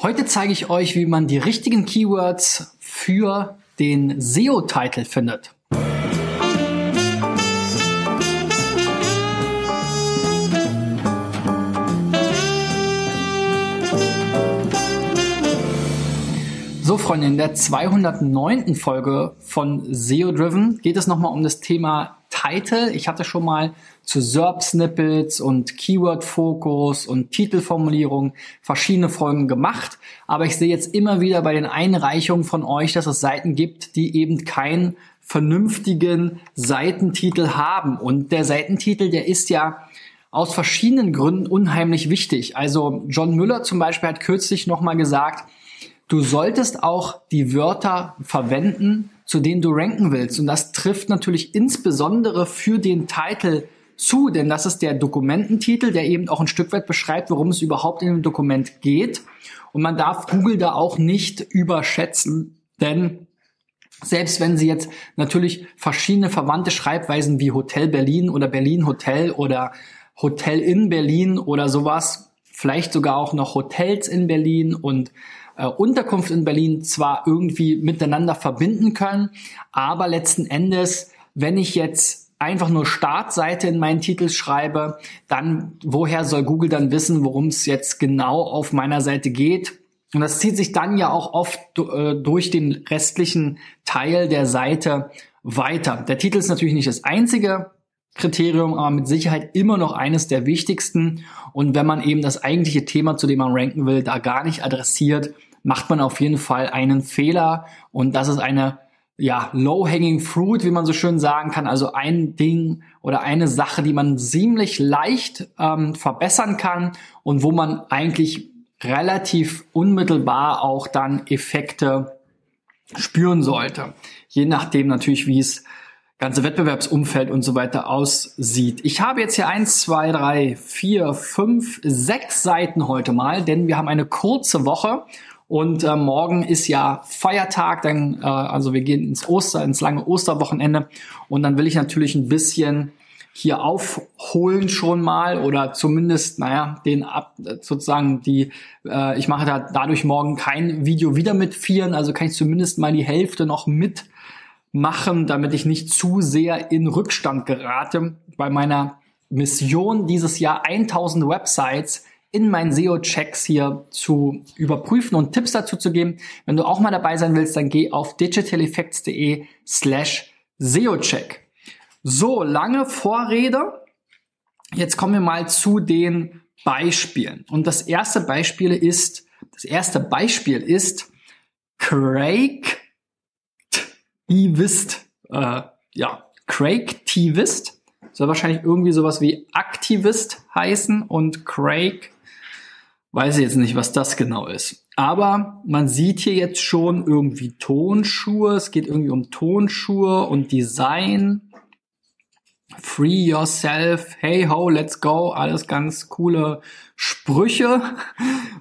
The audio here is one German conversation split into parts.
Heute zeige ich euch, wie man die richtigen Keywords für den SEO-Titel findet. So, Freunde, in der 209. Folge von SEO Driven geht es nochmal um das Thema Title. Ich hatte schon mal zu SERP-Snippets und Keyword-Fokus und Titelformulierung verschiedene Folgen gemacht. Aber ich sehe jetzt immer wieder bei den Einreichungen von euch, dass es Seiten gibt, die eben keinen vernünftigen Seitentitel haben. Und der Seitentitel, der ist ja aus verschiedenen Gründen unheimlich wichtig. Also John Müller zum Beispiel hat kürzlich nochmal gesagt, Du solltest auch die Wörter verwenden, zu denen du ranken willst. Und das trifft natürlich insbesondere für den Titel zu, denn das ist der Dokumententitel, der eben auch ein Stück weit beschreibt, worum es überhaupt in dem Dokument geht. Und man darf Google da auch nicht überschätzen, denn selbst wenn Sie jetzt natürlich verschiedene verwandte Schreibweisen wie Hotel Berlin oder Berlin Hotel oder Hotel in Berlin oder sowas, vielleicht sogar auch noch Hotels in Berlin und äh, Unterkunft in Berlin zwar irgendwie miteinander verbinden können, aber letzten Endes, wenn ich jetzt einfach nur Startseite in meinen Titel schreibe, dann woher soll Google dann wissen, worum es jetzt genau auf meiner Seite geht? Und das zieht sich dann ja auch oft äh, durch den restlichen Teil der Seite weiter. Der Titel ist natürlich nicht das einzige Kriterium, aber mit Sicherheit immer noch eines der wichtigsten. Und wenn man eben das eigentliche Thema, zu dem man ranken will, da gar nicht adressiert, macht man auf jeden Fall einen Fehler und das ist eine ja, low-hanging fruit, wie man so schön sagen kann, also ein Ding oder eine Sache, die man ziemlich leicht ähm, verbessern kann und wo man eigentlich relativ unmittelbar auch dann Effekte spüren sollte. Je nachdem natürlich, wie es ganze Wettbewerbsumfeld und so weiter aussieht. Ich habe jetzt hier eins, zwei, drei, vier, fünf, sechs Seiten heute mal, denn wir haben eine kurze Woche und äh, morgen ist ja Feiertag, dann, äh, also wir gehen ins Oster, ins lange Osterwochenende. Und dann will ich natürlich ein bisschen hier aufholen schon mal oder zumindest, naja, den ab, sozusagen die, äh, ich mache da dadurch morgen kein Video wieder mit vieren, also kann ich zumindest mal die Hälfte noch mitmachen, damit ich nicht zu sehr in Rückstand gerate bei meiner Mission dieses Jahr 1000 Websites in meinen SEO-Checks hier zu überprüfen und Tipps dazu zu geben. Wenn du auch mal dabei sein willst, dann geh auf digitaleffects.de slash SEO-Check. So, lange Vorrede. Jetzt kommen wir mal zu den Beispielen. Und das erste Beispiel ist, das erste Beispiel ist Craig Tivist. Äh, ja, Craig Tivist. Soll wahrscheinlich irgendwie sowas wie Aktivist heißen und Craig Weiß ich jetzt nicht, was das genau ist. Aber man sieht hier jetzt schon irgendwie Tonschuhe. Es geht irgendwie um Tonschuhe und Design. Free yourself, hey ho, let's go, alles ganz coole Sprüche.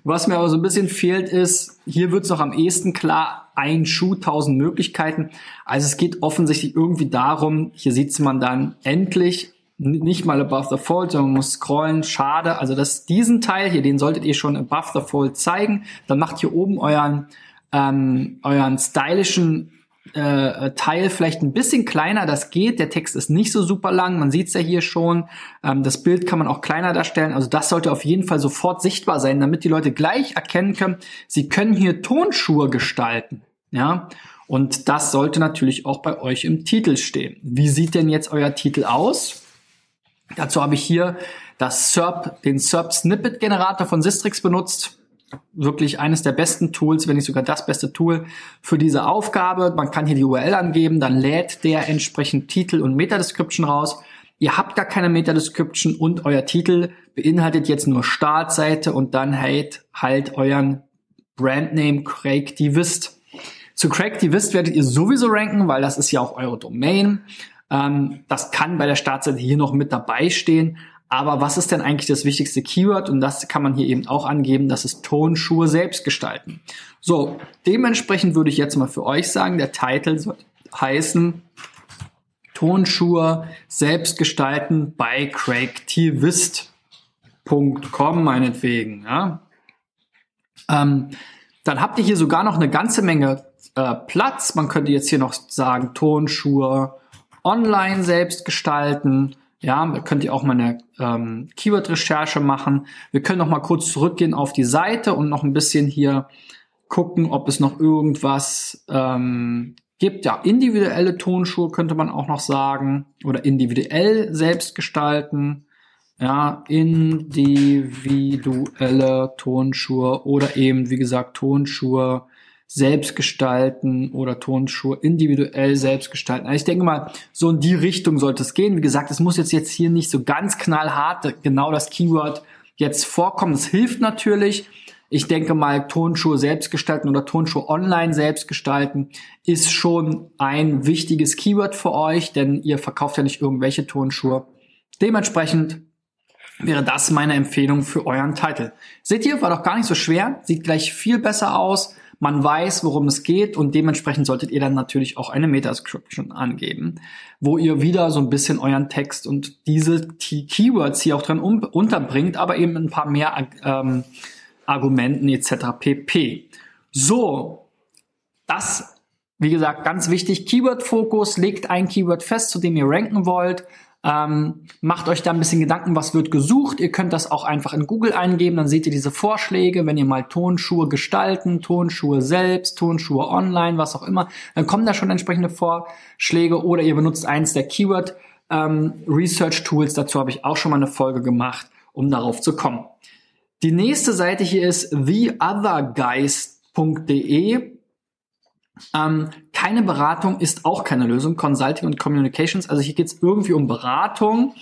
Was mir aber so ein bisschen fehlt ist, hier wird es noch am ehesten klar, ein Schuh, tausend Möglichkeiten. Also es geht offensichtlich irgendwie darum, hier sieht man dann endlich nicht mal above the fold, sondern man muss scrollen. Schade. Also das, diesen Teil hier, den solltet ihr schon above the fold zeigen. Dann macht hier oben euren, ähm, euren stylischen äh, Teil vielleicht ein bisschen kleiner. Das geht. Der Text ist nicht so super lang. Man sieht es ja hier schon. Ähm, das Bild kann man auch kleiner darstellen. Also das sollte auf jeden Fall sofort sichtbar sein, damit die Leute gleich erkennen können, sie können hier Tonschuhe gestalten. Ja. Und das sollte natürlich auch bei euch im Titel stehen. Wie sieht denn jetzt euer Titel aus? Dazu habe ich hier das SERP, den SERP Snippet Generator von Sistrix benutzt. Wirklich eines der besten Tools, wenn nicht sogar das beste Tool für diese Aufgabe. Man kann hier die URL angeben, dann lädt der entsprechend Titel und Meta-Description raus. Ihr habt gar keine Meta-Description und euer Titel beinhaltet jetzt nur Startseite und dann halt, halt euren Brandname Craig Divist. Zu Craig Divist werdet ihr sowieso ranken, weil das ist ja auch eure Domain. Ähm, das kann bei der Startseite hier noch mit dabei stehen. Aber was ist denn eigentlich das wichtigste Keyword? Und das kann man hier eben auch angeben, das ist Tonschuhe selbst gestalten. So, dementsprechend würde ich jetzt mal für euch sagen, der Titel soll heißen Tonschuhe selbst gestalten bei craigtivist.com meinetwegen. Ja. Ähm, dann habt ihr hier sogar noch eine ganze Menge äh, Platz. Man könnte jetzt hier noch sagen, Tonschuhe online selbst gestalten. Ja, könnt ihr auch mal eine ähm, Keyword-Recherche machen. Wir können noch mal kurz zurückgehen auf die Seite und noch ein bisschen hier gucken, ob es noch irgendwas ähm, gibt. Ja, individuelle Tonschuhe könnte man auch noch sagen oder individuell selbst gestalten. Ja, individuelle Tonschuhe oder eben, wie gesagt, Tonschuhe selbst gestalten oder Tonschuhe individuell selbst gestalten. Also ich denke mal, so in die Richtung sollte es gehen. Wie gesagt, es muss jetzt, jetzt hier nicht so ganz knallhart genau das Keyword jetzt vorkommen. Es hilft natürlich. Ich denke mal, Tonschuhe selbst gestalten oder Tonschuhe online selbst gestalten ist schon ein wichtiges Keyword für euch, denn ihr verkauft ja nicht irgendwelche Tonschuhe. Dementsprechend wäre das meine Empfehlung für euren Titel. Seht ihr, war doch gar nicht so schwer, sieht gleich viel besser aus. Man weiß, worum es geht und dementsprechend solltet ihr dann natürlich auch eine Metascription angeben, wo ihr wieder so ein bisschen euren Text und diese Keywords hier auch drin unterbringt, aber eben ein paar mehr ähm, Argumenten etc. pp. So, das, wie gesagt, ganz wichtig. Keyword-Fokus, legt ein Keyword fest, zu dem ihr ranken wollt ähm, macht euch da ein bisschen Gedanken, was wird gesucht. Ihr könnt das auch einfach in Google eingeben, dann seht ihr diese Vorschläge, wenn ihr mal Tonschuhe gestalten, Tonschuhe selbst, Tonschuhe online, was auch immer, dann kommen da schon entsprechende Vorschläge oder ihr benutzt eins der Keyword ähm, Research Tools. Dazu habe ich auch schon mal eine Folge gemacht, um darauf zu kommen. Die nächste Seite hier ist theothergeist.de. Ähm, keine Beratung ist auch keine Lösung. Consulting und Communications. Also hier geht es irgendwie um Beratung.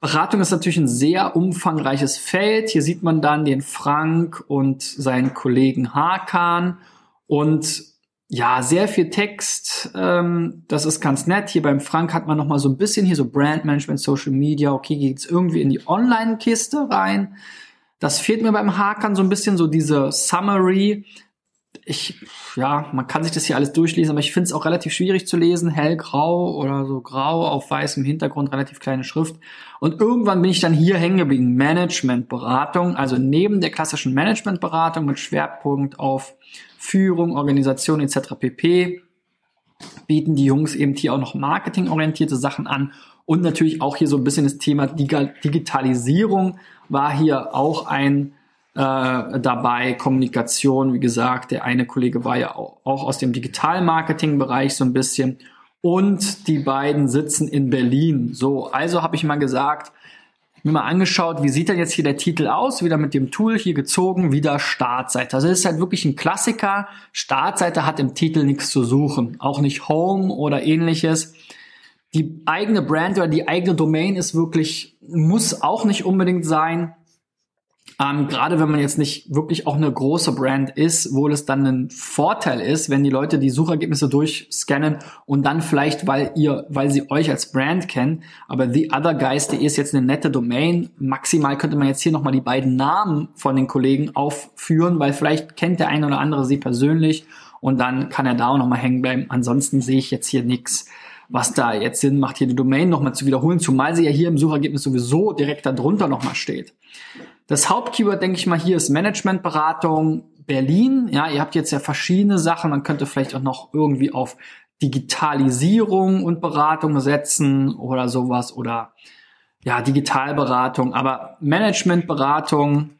Beratung ist natürlich ein sehr umfangreiches Feld. Hier sieht man dann den Frank und seinen Kollegen Hakan und ja, sehr viel Text. Ähm, das ist ganz nett. Hier beim Frank hat man noch mal so ein bisschen hier so Brandmanagement, Social Media. Okay, geht's irgendwie in die Online-Kiste rein. Das fehlt mir beim Hakan so ein bisschen so diese Summary ich, ja, man kann sich das hier alles durchlesen, aber ich finde es auch relativ schwierig zu lesen. Hellgrau oder so grau auf weißem Hintergrund, relativ kleine Schrift. Und irgendwann bin ich dann hier hängen geblieben. Managementberatung, also neben der klassischen Managementberatung mit Schwerpunkt auf Führung, Organisation etc. pp. bieten die Jungs eben hier auch noch marketingorientierte Sachen an. Und natürlich auch hier so ein bisschen das Thema Digitalisierung war hier auch ein dabei, Kommunikation, wie gesagt, der eine Kollege war ja auch, auch aus dem Digital-Marketing-Bereich so ein bisschen. Und die beiden sitzen in Berlin. So, also habe ich mal gesagt, mir mal angeschaut, wie sieht denn jetzt hier der Titel aus? Wieder mit dem Tool hier gezogen, wieder Startseite. Also es ist halt wirklich ein Klassiker. Startseite hat im Titel nichts zu suchen. Auch nicht Home oder ähnliches. Die eigene Brand oder die eigene Domain ist wirklich, muss auch nicht unbedingt sein. Ähm, Gerade wenn man jetzt nicht wirklich auch eine große Brand ist, wo es dann ein Vorteil ist, wenn die Leute die Suchergebnisse durchscannen und dann vielleicht, weil ihr, weil sie euch als Brand kennen, aber The Other Guys.de ist jetzt eine nette Domain. Maximal könnte man jetzt hier nochmal die beiden Namen von den Kollegen aufführen, weil vielleicht kennt der eine oder andere sie persönlich und dann kann er da auch nochmal hängen bleiben. Ansonsten sehe ich jetzt hier nichts was da jetzt Sinn macht, hier die Domain nochmal zu wiederholen, zumal sie ja hier im Suchergebnis sowieso direkt darunter nochmal steht. Das Hauptkeyword, denke ich mal, hier ist Managementberatung Berlin. Ja, ihr habt jetzt ja verschiedene Sachen. Man könnte vielleicht auch noch irgendwie auf Digitalisierung und Beratung setzen oder sowas oder ja, Digitalberatung. Aber Managementberatung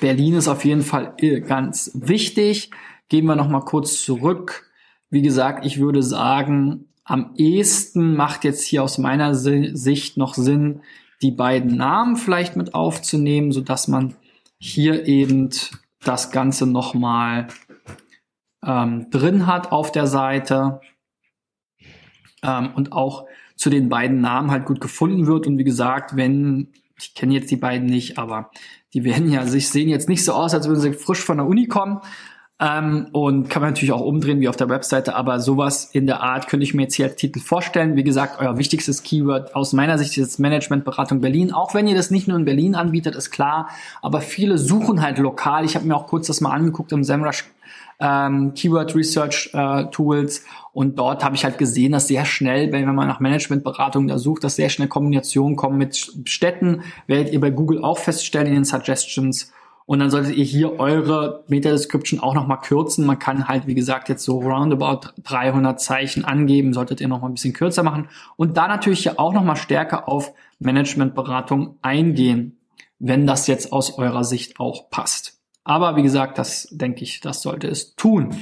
Berlin ist auf jeden Fall ganz wichtig. Gehen wir noch mal kurz zurück. Wie gesagt, ich würde sagen, am ehesten macht jetzt hier aus meiner Sicht noch Sinn, die beiden Namen vielleicht mit aufzunehmen, so dass man hier eben das Ganze nochmal ähm, drin hat auf der Seite ähm, und auch zu den beiden Namen halt gut gefunden wird. Und wie gesagt, wenn, ich kenne jetzt die beiden nicht, aber die werden ja sich sehen jetzt nicht so aus, als würden sie frisch von der Uni kommen. Ähm, und kann man natürlich auch umdrehen wie auf der Webseite, aber sowas in der Art könnte ich mir jetzt hier als Titel vorstellen. Wie gesagt, euer wichtigstes Keyword aus meiner Sicht ist Managementberatung Berlin. Auch wenn ihr das nicht nur in Berlin anbietet, ist klar, aber viele suchen halt lokal. Ich habe mir auch kurz das mal angeguckt im SEMrush ähm, Keyword Research äh, Tools und dort habe ich halt gesehen, dass sehr schnell, wenn man nach Managementberatung da sucht, dass sehr schnell Kombinationen kommen mit Städten, werdet ihr bei Google auch feststellen in den Suggestions Und dann solltet ihr hier eure Meta-Description auch nochmal kürzen. Man kann halt, wie gesagt, jetzt so roundabout 300 Zeichen angeben, solltet ihr nochmal ein bisschen kürzer machen. Und da natürlich hier auch nochmal stärker auf Managementberatung eingehen, wenn das jetzt aus eurer Sicht auch passt. Aber wie gesagt, das denke ich, das sollte es tun.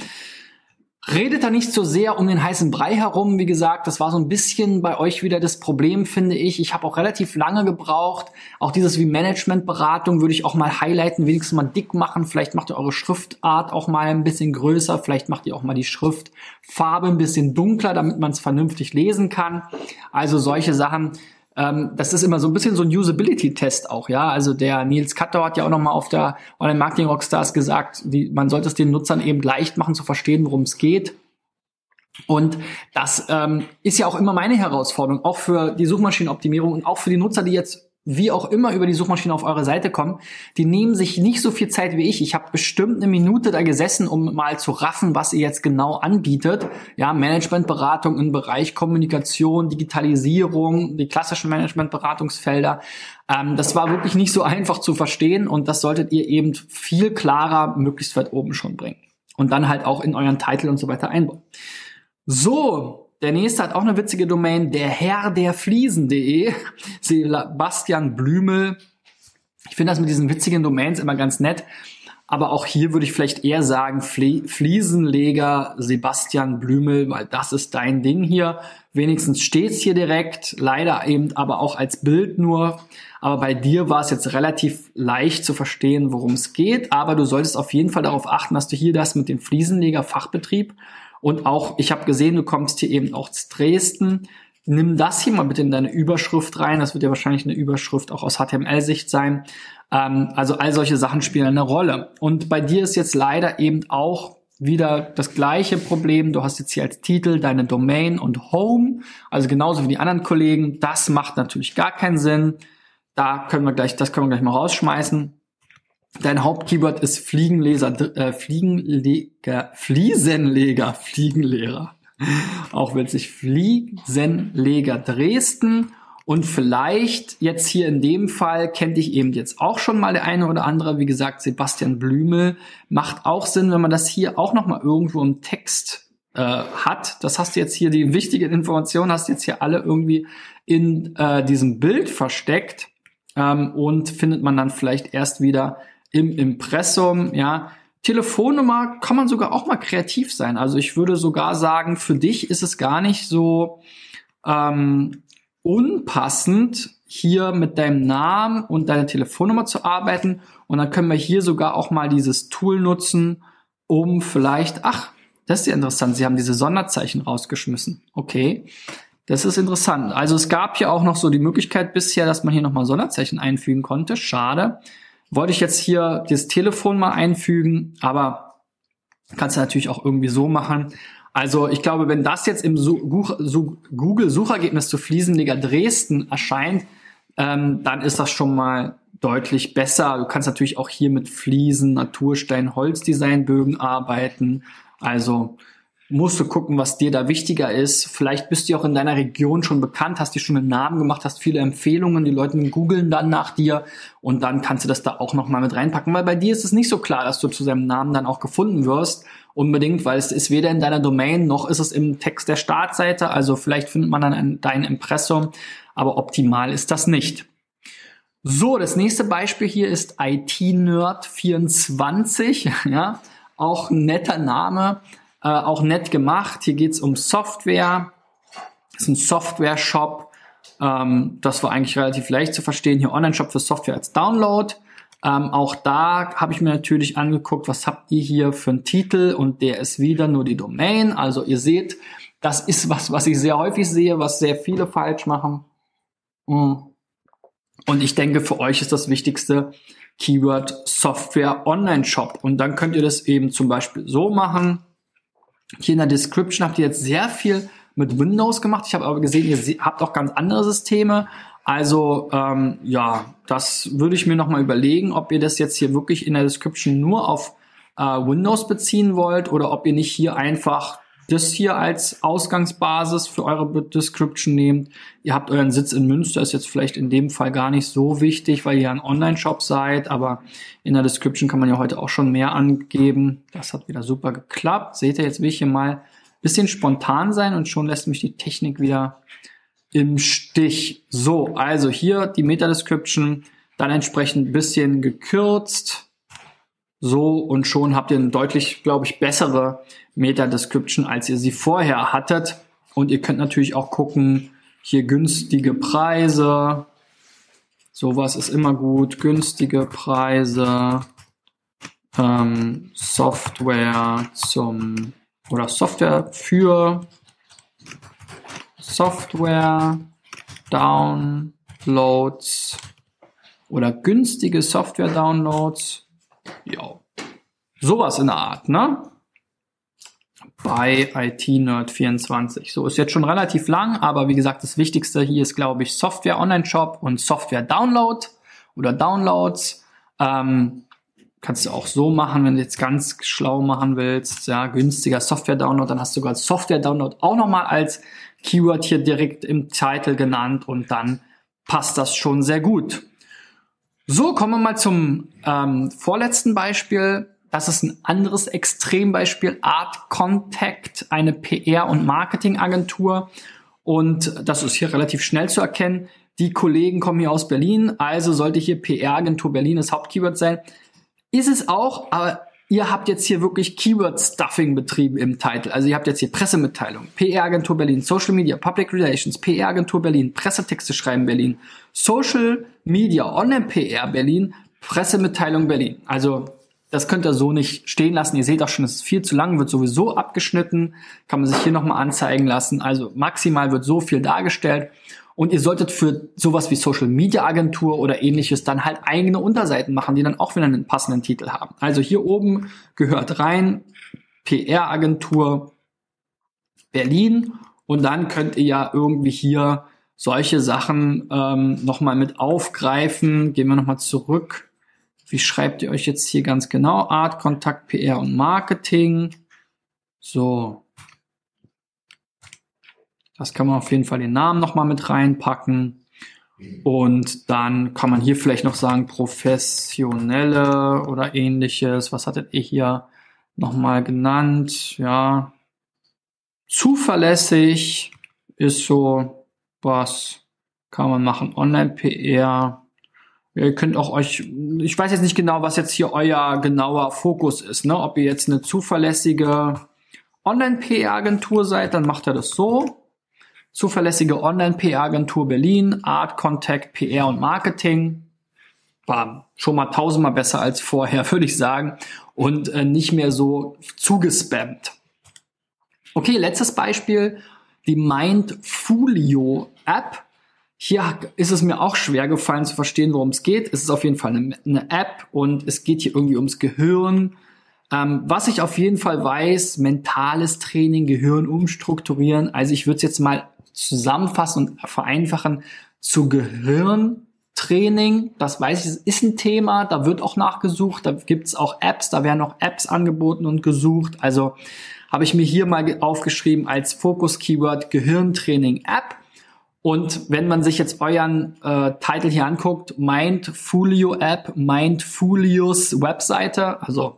Redet da nicht so sehr um den heißen Brei herum. Wie gesagt, das war so ein bisschen bei euch wieder das Problem, finde ich. Ich habe auch relativ lange gebraucht. Auch dieses wie Managementberatung würde ich auch mal highlighten, wenigstens mal dick machen. Vielleicht macht ihr eure Schriftart auch mal ein bisschen größer. Vielleicht macht ihr auch mal die Schriftfarbe ein bisschen dunkler, damit man es vernünftig lesen kann. Also solche Sachen ähm, das ist immer so ein bisschen so ein Usability-Test auch, ja. Also der Nils Katter hat ja auch nochmal auf der Online Marketing Rockstars gesagt, wie, man sollte es den Nutzern eben leicht machen zu verstehen, worum es geht. Und das ähm, ist ja auch immer meine Herausforderung, auch für die Suchmaschinenoptimierung und auch für die Nutzer, die jetzt wie auch immer über die Suchmaschine auf eure Seite kommen, die nehmen sich nicht so viel Zeit wie ich. Ich habe bestimmt eine Minute da gesessen, um mal zu raffen, was ihr jetzt genau anbietet. Ja, Managementberatung im Bereich Kommunikation, Digitalisierung, die klassischen Managementberatungsfelder. Ähm, das war wirklich nicht so einfach zu verstehen und das solltet ihr eben viel klarer möglichst weit oben schon bringen. Und dann halt auch in euren Titel und so weiter einbauen. So, der nächste hat auch eine witzige Domain, der Herr der Fliesen.de. Sebastian Blümel. Ich finde das mit diesen witzigen Domains immer ganz nett. Aber auch hier würde ich vielleicht eher sagen, Flie Fliesenleger Sebastian Blümel, weil das ist dein Ding hier. Wenigstens steht's hier direkt, leider eben aber auch als Bild nur. Aber bei dir war es jetzt relativ leicht zu verstehen, worum es geht. Aber du solltest auf jeden Fall darauf achten, dass du hier das mit dem Fliesenleger Fachbetrieb und auch, ich habe gesehen, du kommst hier eben auch zu Dresden. Nimm das hier mal bitte in deine Überschrift rein. Das wird ja wahrscheinlich eine Überschrift auch aus HTML-Sicht sein. Ähm, also all solche Sachen spielen eine Rolle. Und bei dir ist jetzt leider eben auch wieder das gleiche Problem. Du hast jetzt hier als Titel deine Domain und Home, also genauso wie die anderen Kollegen. Das macht natürlich gar keinen Sinn. Da können wir gleich, das können wir gleich mal rausschmeißen. Dein Hauptkeyword ist Fliegenleser, äh, Fliegenleger, Fliesenleger, Fliegenlehrer. Auch witzig. Fliesenleger Dresden. Und vielleicht jetzt hier in dem Fall kennt ich eben jetzt auch schon mal der eine oder andere. Wie gesagt, Sebastian Blümel macht auch Sinn, wenn man das hier auch noch mal irgendwo im Text äh, hat. Das hast du jetzt hier, die wichtigen Informationen hast du jetzt hier alle irgendwie in äh, diesem Bild versteckt ähm, und findet man dann vielleicht erst wieder im Impressum, ja. Telefonnummer kann man sogar auch mal kreativ sein. Also ich würde sogar sagen, für dich ist es gar nicht so ähm, unpassend, hier mit deinem Namen und deiner Telefonnummer zu arbeiten. Und dann können wir hier sogar auch mal dieses Tool nutzen, um vielleicht, ach, das ist ja interessant, sie haben diese Sonderzeichen rausgeschmissen. Okay, das ist interessant. Also es gab ja auch noch so die Möglichkeit bisher, dass man hier nochmal Sonderzeichen einfügen konnte. Schade wollte ich jetzt hier das Telefon mal einfügen, aber kannst du natürlich auch irgendwie so machen. Also ich glaube, wenn das jetzt im Google-Suchergebnis zu Fliesenleger Dresden erscheint, ähm, dann ist das schon mal deutlich besser. Du kannst natürlich auch hier mit Fliesen, Naturstein, Holzdesignbögen arbeiten. Also musst du gucken, was dir da wichtiger ist. Vielleicht bist du auch in deiner Region schon bekannt, hast dir schon einen Namen gemacht, hast viele Empfehlungen, die Leute googeln dann nach dir und dann kannst du das da auch nochmal mit reinpacken, weil bei dir ist es nicht so klar, dass du zu seinem Namen dann auch gefunden wirst, unbedingt, weil es ist weder in deiner Domain noch ist es im Text der Startseite, also vielleicht findet man dann ein, dein Impressum, aber optimal ist das nicht. So, das nächste Beispiel hier ist IT-Nerd24, ja, auch ein netter Name, äh, auch nett gemacht. Hier geht's um Software. Das ist ein Software-Shop. Ähm, das war eigentlich relativ leicht zu verstehen. Hier Online-Shop für Software als Download. Ähm, auch da habe ich mir natürlich angeguckt, was habt ihr hier für einen Titel und der ist wieder nur die Domain. Also ihr seht, das ist was, was ich sehr häufig sehe, was sehr viele falsch machen. Mm. Und ich denke, für euch ist das wichtigste Keyword Software Online Shop. Und dann könnt ihr das eben zum Beispiel so machen. Hier in der Description habt ihr jetzt sehr viel mit Windows gemacht. Ich habe aber gesehen, ihr habt auch ganz andere Systeme. Also ähm, ja, das würde ich mir nochmal überlegen, ob ihr das jetzt hier wirklich in der Description nur auf äh, Windows beziehen wollt oder ob ihr nicht hier einfach das hier als Ausgangsbasis für eure Description nehmt. Ihr habt euren Sitz in Münster, ist jetzt vielleicht in dem Fall gar nicht so wichtig, weil ihr ein Online-Shop seid, aber in der Description kann man ja heute auch schon mehr angeben. Das hat wieder super geklappt. Seht ihr, jetzt will ich hier mal ein bisschen spontan sein und schon lässt mich die Technik wieder im Stich. So, also hier die Meta-Description, dann entsprechend ein bisschen gekürzt. So, und schon habt ihr eine deutlich, glaube ich, bessere Meta-Description, als ihr sie vorher hattet. Und ihr könnt natürlich auch gucken, hier günstige Preise. Sowas ist immer gut. Günstige Preise. Ähm, Software zum oder Software für Software Downloads oder günstige Software Downloads. Ja. Sowas in der Art, ne? Bei IT Nerd 24. So ist jetzt schon relativ lang, aber wie gesagt, das Wichtigste hier ist, glaube ich, Software Online Shop und Software Download oder Downloads. Ähm, kannst du auch so machen, wenn du jetzt ganz schlau machen willst, ja, günstiger Software Download, dann hast du sogar Software Download auch nochmal als Keyword hier direkt im Titel genannt und dann passt das schon sehr gut. So, kommen wir mal zum ähm, vorletzten Beispiel. Das ist ein anderes Extrembeispiel. Art Contact, eine PR- und Marketingagentur. Und das ist hier relativ schnell zu erkennen. Die Kollegen kommen hier aus Berlin, also sollte hier PR-Agentur Berlin das Hauptkeyword sein. Ist es auch, aber ihr habt jetzt hier wirklich Keyword-Stuffing betrieben im Titel. Also ihr habt jetzt hier Pressemitteilung, PR-Agentur Berlin, Social Media, Public Relations, PR-Agentur Berlin, Pressetexte schreiben Berlin, Social Media, Online-PR Berlin, Pressemitteilung Berlin. Also das könnt ihr so nicht stehen lassen. Ihr seht auch schon, es ist viel zu lang, wird sowieso abgeschnitten, kann man sich hier nochmal anzeigen lassen. Also maximal wird so viel dargestellt. Und ihr solltet für sowas wie Social Media Agentur oder ähnliches dann halt eigene Unterseiten machen, die dann auch wieder einen passenden Titel haben. Also hier oben gehört rein PR Agentur Berlin und dann könnt ihr ja irgendwie hier solche Sachen ähm, nochmal mit aufgreifen. Gehen wir nochmal zurück. Wie schreibt ihr euch jetzt hier ganz genau? Art, Kontakt, PR und Marketing. So, das kann man auf jeden Fall den Namen nochmal mit reinpacken. Und dann kann man hier vielleicht noch sagen, professionelle oder ähnliches. Was hattet ihr hier nochmal genannt? Ja, zuverlässig ist so was kann man machen. Online-PR. Ihr könnt auch euch, ich weiß jetzt nicht genau, was jetzt hier euer genauer Fokus ist, ne? Ob ihr jetzt eine zuverlässige Online-PR-Agentur seid, dann macht ihr das so. Zuverlässige Online-PR-Agentur Berlin, Art, Contact, PR und Marketing. War schon mal tausendmal besser als vorher, würde ich sagen. Und äh, nicht mehr so zugespammt. Okay, letztes Beispiel. Die Mindfolio App. Hier ist es mir auch schwer gefallen zu verstehen, worum es geht. Es ist auf jeden Fall eine, eine App und es geht hier irgendwie ums Gehirn. Ähm, was ich auf jeden Fall weiß, mentales Training, Gehirn umstrukturieren. Also ich würde es jetzt mal zusammenfassen und vereinfachen zu Gehirntraining. Das weiß ich, ist ein Thema, da wird auch nachgesucht, da gibt's auch Apps, da werden auch Apps angeboten und gesucht. Also habe ich mir hier mal aufgeschrieben als Fokus-Keyword Gehirntraining-App. Und wenn man sich jetzt euren äh, Titel hier anguckt, Mindfolio App, Mindfolios Webseite, also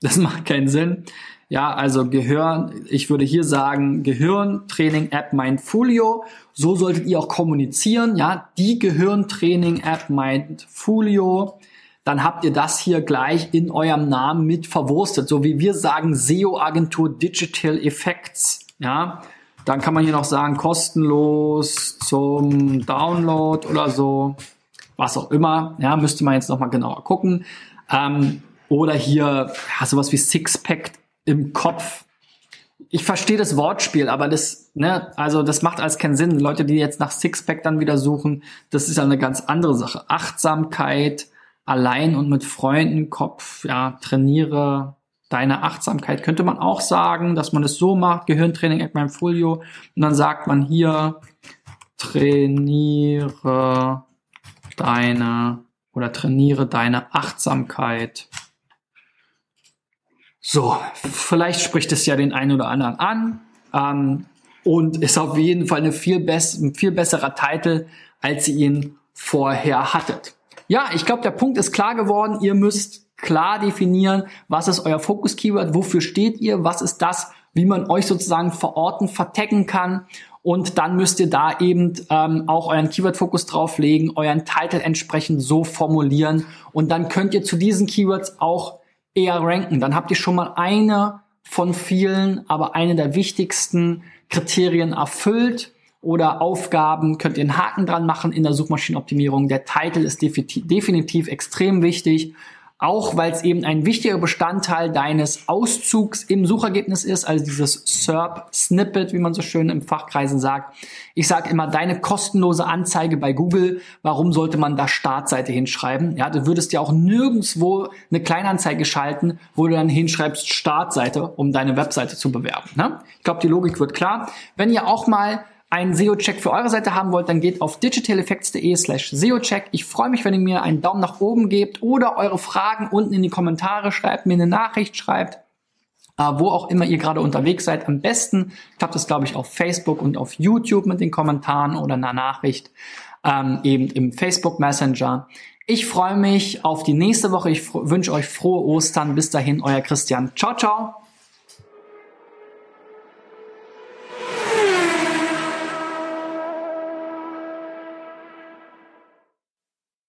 das macht keinen Sinn. Ja, also Gehirn, ich würde hier sagen, Gehirntraining App Mindfolio. So solltet ihr auch kommunizieren, ja, die Gehirntraining App Mindfolio. Dann habt ihr das hier gleich in eurem Namen mit verwurstet, so wie wir sagen SEO Agentur Digital Effects, ja. Dann kann man hier noch sagen kostenlos zum Download oder so, was auch immer, ja, müsste man jetzt noch mal genauer gucken. Ähm, oder hier ja, sowas wie Sixpack im Kopf. Ich verstehe das Wortspiel, aber das, ne, also das macht alles keinen Sinn. Leute, die jetzt nach Sixpack dann wieder suchen, das ist ja eine ganz andere Sache. Achtsamkeit, allein und mit Freunden, Kopf, ja, trainiere deine Achtsamkeit. Könnte man auch sagen, dass man es so macht, Gehirntraining at meinem Folio, und dann sagt man hier, trainiere deine oder trainiere deine Achtsamkeit. So, vielleicht spricht es ja den einen oder anderen an. ähm, und ist auf jeden Fall eine viel ein viel besserer Titel, als ihr ihn vorher hattet. Ja, ich glaube, der Punkt ist klar geworden. Ihr müsst klar definieren, was ist euer Fokus-Keyword, wofür steht ihr, was ist das, wie man euch sozusagen verorten, vertecken kann. Und dann müsst ihr da eben ähm, auch euren Keyword-Fokus drauflegen, euren Titel entsprechend so formulieren. Und dann könnt ihr zu diesen Keywords auch eher ranken. Dann habt ihr schon mal eine von vielen, aber eine der wichtigsten Kriterien erfüllt oder Aufgaben könnt ihr einen Haken dran machen in der Suchmaschinenoptimierung. Der Titel ist definitiv extrem wichtig auch weil es eben ein wichtiger Bestandteil deines Auszugs im Suchergebnis ist, also dieses SERP-Snippet, wie man so schön im Fachkreisen sagt. Ich sage immer, deine kostenlose Anzeige bei Google, warum sollte man da Startseite hinschreiben? Ja, du würdest ja auch nirgendwo eine Kleinanzeige schalten, wo du dann hinschreibst Startseite, um deine Webseite zu bewerben. Ne? Ich glaube, die Logik wird klar. Wenn ihr auch mal einen SEO-Check für eure Seite haben wollt, dann geht auf digitaleffects.de slash SEO-Check. Ich freue mich, wenn ihr mir einen Daumen nach oben gebt oder eure Fragen unten in die Kommentare schreibt, mir eine Nachricht schreibt, äh, wo auch immer ihr gerade unterwegs seid. Am besten klappt es, glaube ich, auf Facebook und auf YouTube mit den Kommentaren oder einer Nachricht, ähm, eben im Facebook Messenger. Ich freue mich auf die nächste Woche. Ich wünsche euch frohe Ostern. Bis dahin, euer Christian. Ciao, ciao.